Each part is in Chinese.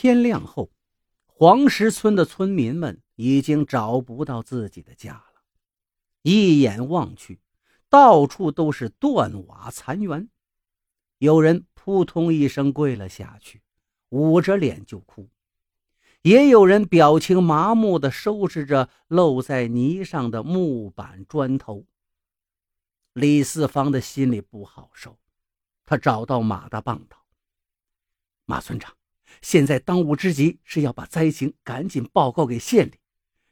天亮后，黄石村的村民们已经找不到自己的家了。一眼望去，到处都是断瓦残垣，有人扑通一声跪了下去，捂着脸就哭；也有人表情麻木地收拾着露在泥上的木板砖头。李四方的心里不好受，他找到马大棒道：“马村长。”现在当务之急是要把灾情赶紧报告给县里。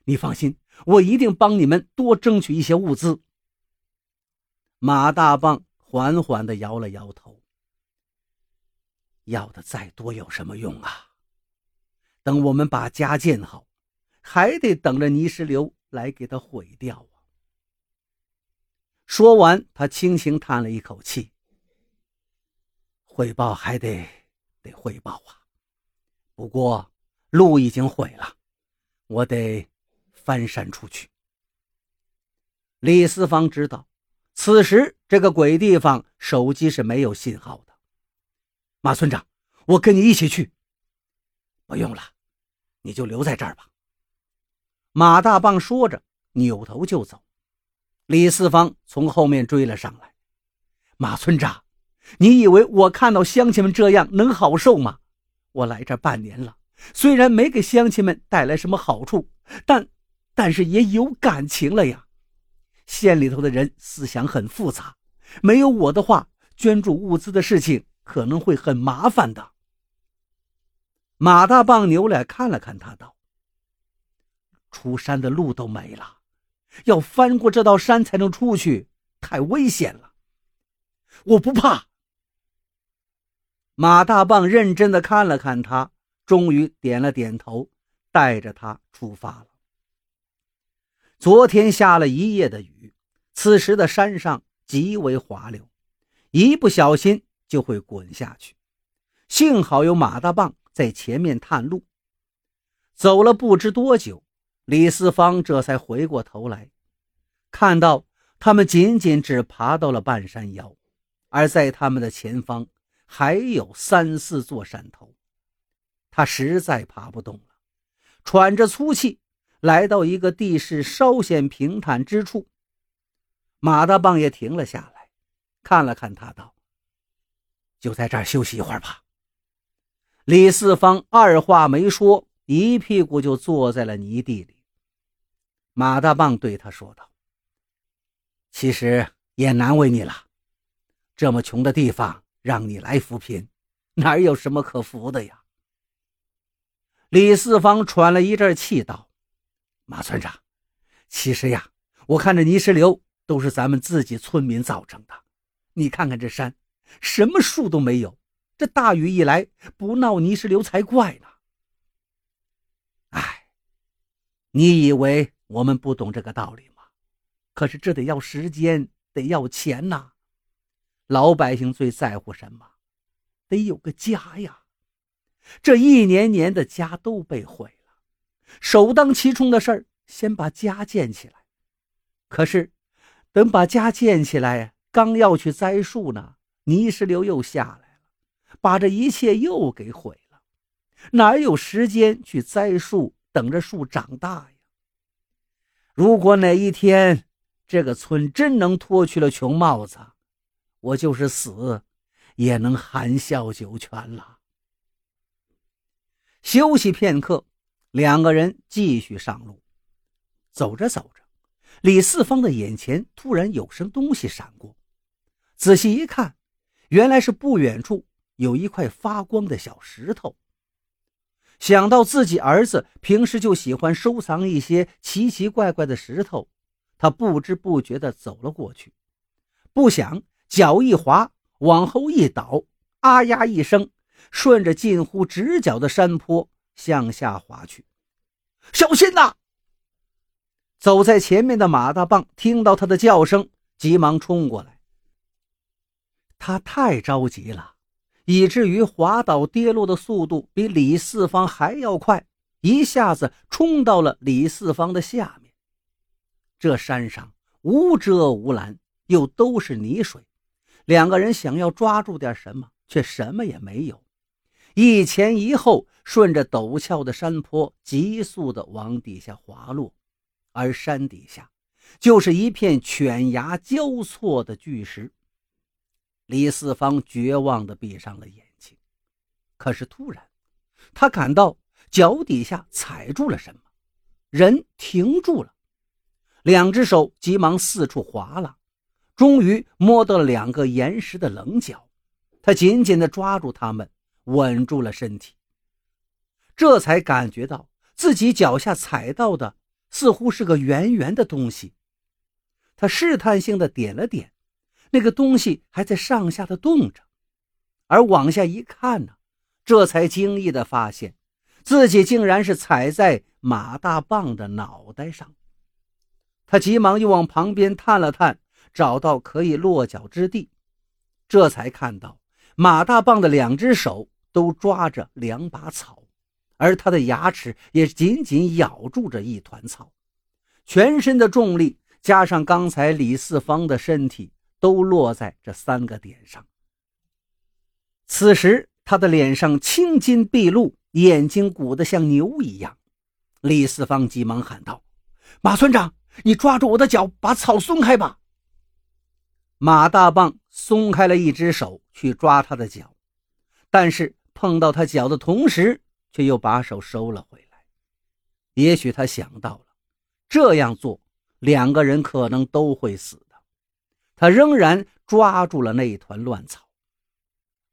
你放心，我一定帮你们多争取一些物资。马大棒缓缓地摇了摇头：“要的再多有什么用啊？等我们把家建好，还得等着泥石流来给它毁掉啊。”说完，他轻轻叹了一口气：“汇报还得得汇报啊。”不过，路已经毁了，我得翻山出去。李四方知道，此时这个鬼地方手机是没有信号的。马村长，我跟你一起去。不用了，你就留在这儿吧。马大棒说着，扭头就走。李四方从后面追了上来。马村长，你以为我看到乡亲们这样能好受吗？我来这半年了，虽然没给乡亲们带来什么好处，但，但是也有感情了呀。县里头的人思想很复杂，没有我的话，捐助物资的事情可能会很麻烦的。马大棒扭脸看了看他，道：“出山的路都没了，要翻过这道山才能出去，太危险了。我不怕。”马大棒认真的看了看他，终于点了点头，带着他出发了。昨天下了一夜的雨，此时的山上极为滑溜，一不小心就会滚下去。幸好有马大棒在前面探路。走了不知多久，李四方这才回过头来，看到他们仅仅只爬到了半山腰，而在他们的前方。还有三四座山头，他实在爬不动了，喘着粗气来到一个地势稍显平坦之处。马大棒也停了下来，看了看他，道：“就在这儿休息一会儿吧。”李四方二话没说，一屁股就坐在了泥地里。马大棒对他说道：“其实也难为你了，这么穷的地方。”让你来扶贫，哪有什么可扶的呀？李四方喘了一阵气道：“马村长，其实呀，我看这泥石流都是咱们自己村民造成的。你看看这山，什么树都没有，这大雨一来，不闹泥石流才怪呢。哎，你以为我们不懂这个道理吗？可是这得要时间，得要钱呐。”老百姓最在乎什么？得有个家呀！这一年年的家都被毁了，首当其冲的事儿，先把家建起来。可是，等把家建起来，刚要去栽树呢，泥石流又下来了，把这一切又给毁了。哪有时间去栽树，等着树长大呀？如果哪一天这个村真能脱去了穷帽子，我就是死，也能含笑九泉了。休息片刻，两个人继续上路。走着走着，李四方的眼前突然有声东西闪过，仔细一看，原来是不远处有一块发光的小石头。想到自己儿子平时就喜欢收藏一些奇奇怪怪的石头，他不知不觉地走了过去，不想。脚一滑，往后一倒，啊呀一声，顺着近乎直角的山坡向下滑去。小心呐！走在前面的马大棒听到他的叫声，急忙冲过来。他太着急了，以至于滑倒跌落的速度比李四方还要快，一下子冲到了李四方的下面。这山上无遮无拦，又都是泥水。两个人想要抓住点什么，却什么也没有。一前一后，顺着陡峭的山坡急速地往底下滑落，而山底下就是一片犬牙交错的巨石。李四方绝望地闭上了眼睛，可是突然，他感到脚底下踩住了什么，人停住了，两只手急忙四处划拉，终于摸到了两个岩石的棱角，他紧紧地抓住它们。稳住了身体，这才感觉到自己脚下踩到的似乎是个圆圆的东西。他试探性的点了点，那个东西还在上下的动着，而往下一看呢，这才惊异的发现自己竟然是踩在马大棒的脑袋上。他急忙又往旁边探了探，找到可以落脚之地，这才看到马大棒的两只手。都抓着两把草，而他的牙齿也紧紧咬住着一团草，全身的重力加上刚才李四方的身体都落在这三个点上。此时他的脸上青筋毕露，眼睛鼓得像牛一样。李四方急忙喊道：“马村长，你抓住我的脚，把草松开吧。”马大棒松开了一只手去抓他的脚，但是。碰到他脚的同时，却又把手收了回来。也许他想到了，这样做两个人可能都会死的。他仍然抓住了那一团乱草。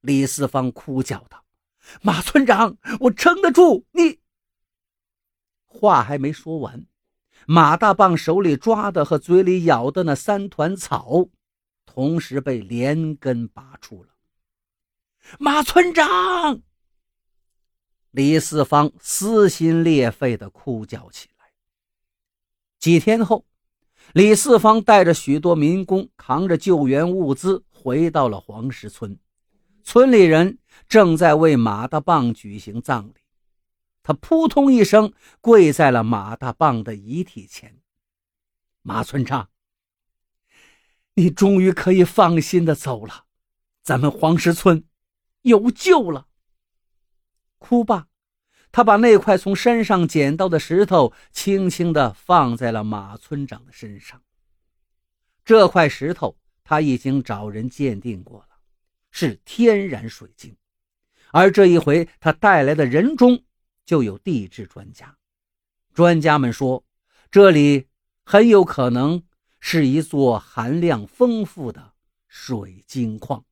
李四方哭叫道：“马村长，我撑得住！”你话还没说完，马大棒手里抓的和嘴里咬的那三团草，同时被连根拔出了。马村长，李四方撕心裂肺的哭叫起来。几天后，李四方带着许多民工，扛着救援物资回到了黄石村。村里人正在为马大棒举行葬礼，他扑通一声跪在了马大棒的遗体前。马村长，你终于可以放心的走了，咱们黄石村。有救了！哭罢，他把那块从山上捡到的石头轻轻的放在了马村长的身上。这块石头他已经找人鉴定过了，是天然水晶。而这一回他带来的人中就有地质专家，专家们说，这里很有可能是一座含量丰富的水晶矿。